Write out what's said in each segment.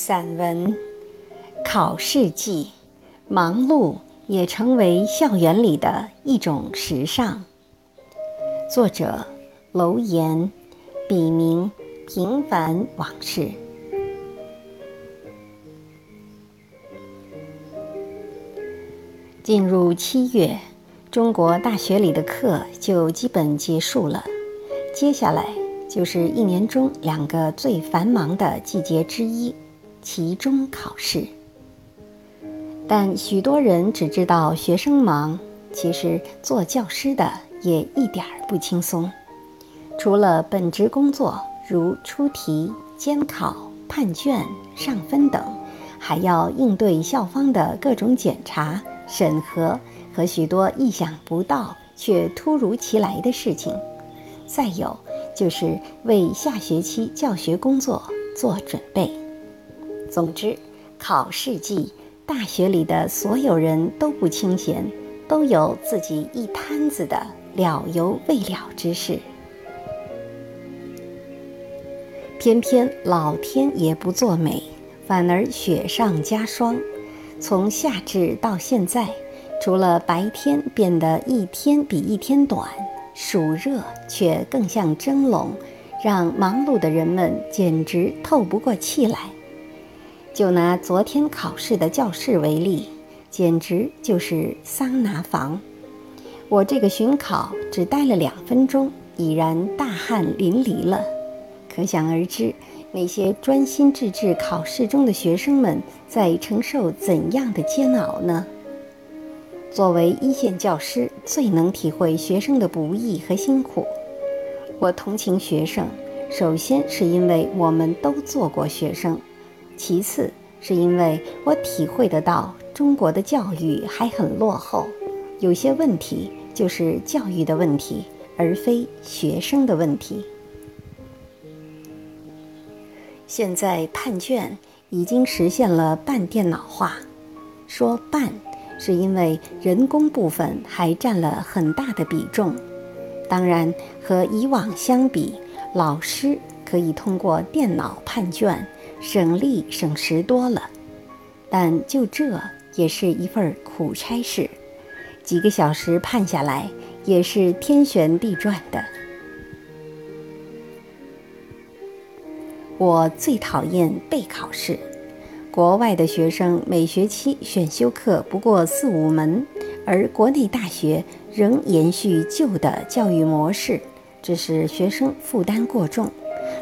散文《考试季》，忙碌也成为校园里的一种时尚。作者：楼岩，笔名：平凡往事。进入七月，中国大学里的课就基本结束了，接下来就是一年中两个最繁忙的季节之一。期中考试，但许多人只知道学生忙，其实做教师的也一点儿不轻松。除了本职工作，如出题、监考、判卷、上分等，还要应对校方的各种检查、审核和许多意想不到却突如其来的事情。再有就是为下学期教学工作做准备。总之，考试季，大学里的所有人都不清闲，都有自己一摊子的了犹未了之事。偏偏老天爷不作美，反而雪上加霜。从夏至到现在，除了白天变得一天比一天短，暑热却更像蒸笼，让忙碌的人们简直透不过气来。就拿昨天考试的教室为例，简直就是桑拿房。我这个巡考只待了两分钟，已然大汗淋漓了。可想而知，那些专心致志考试中的学生们在承受怎样的煎熬呢？作为一线教师，最能体会学生的不易和辛苦。我同情学生，首先是因为我们都做过学生。其次，是因为我体会得到中国的教育还很落后，有些问题就是教育的问题，而非学生的问题。现在判卷已经实现了半电脑化，说半，是因为人工部分还占了很大的比重。当然，和以往相比，老师可以通过电脑判卷。省力省时多了，但就这也是一份苦差事，几个小时判下来也是天旋地转的。我最讨厌备考试，国外的学生每学期选修课不过四五门，而国内大学仍延续旧的教育模式，致使学生负担过重。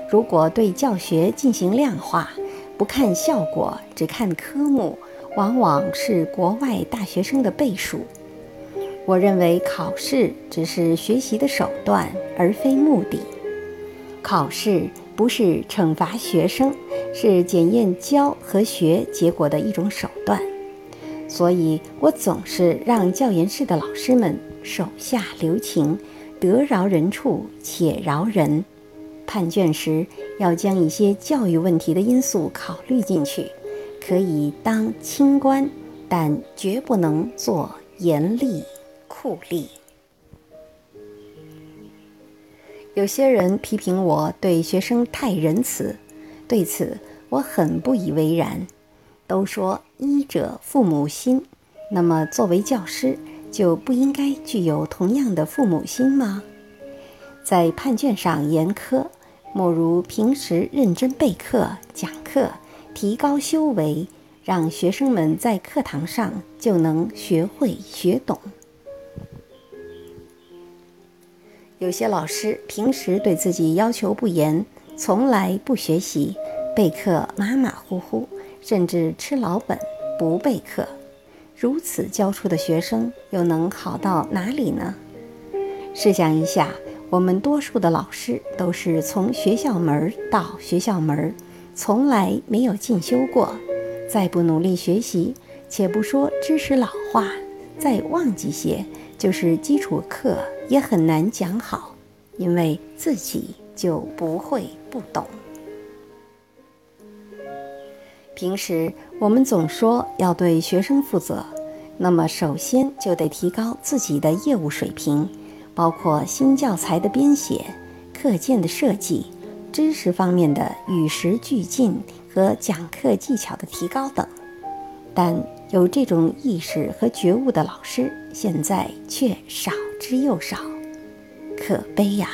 如果对教学进行量化，不看效果，只看科目，往往是国外大学生的倍数。我认为考试只是学习的手段，而非目的。考试不是惩罚学生，是检验教和学结果的一种手段。所以我总是让教研室的老师们手下留情，得饶人处且饶人。判卷时要将一些教育问题的因素考虑进去，可以当清官，但绝不能做严厉酷吏。有些人批评我对学生太仁慈，对此我很不以为然。都说医者父母心，那么作为教师就不应该具有同样的父母心吗？在判卷上严苛。莫如平时认真备课、讲课，提高修为，让学生们在课堂上就能学会学懂。有些老师平时对自己要求不严，从来不学习，备课马马虎虎，甚至吃老本不备课，如此教出的学生又能好到哪里呢？试想一下。我们多数的老师都是从学校门到学校门，从来没有进修过。再不努力学习，且不说知识老化，再忘记些，就是基础课也很难讲好，因为自己就不会不懂。平时我们总说要对学生负责，那么首先就得提高自己的业务水平。包括新教材的编写、课件的设计、知识方面的与时俱进和讲课技巧的提高等。但有这种意识和觉悟的老师，现在却少之又少，可悲呀！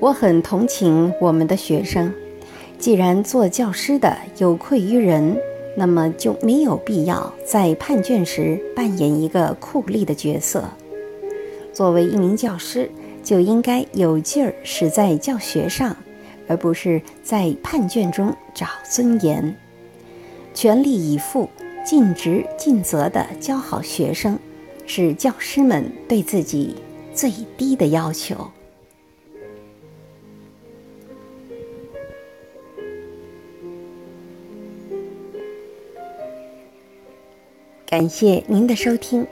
我很同情我们的学生，既然做教师的有愧于人，那么就没有必要在判卷时扮演一个酷吏的角色。作为一名教师，就应该有劲儿使在教学上。而不是在判卷中找尊严，全力以赴、尽职尽责地教好学生，是教师们对自己最低的要求。感谢您的收听，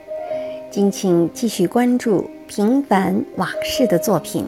敬请继续关注《平凡往事》的作品。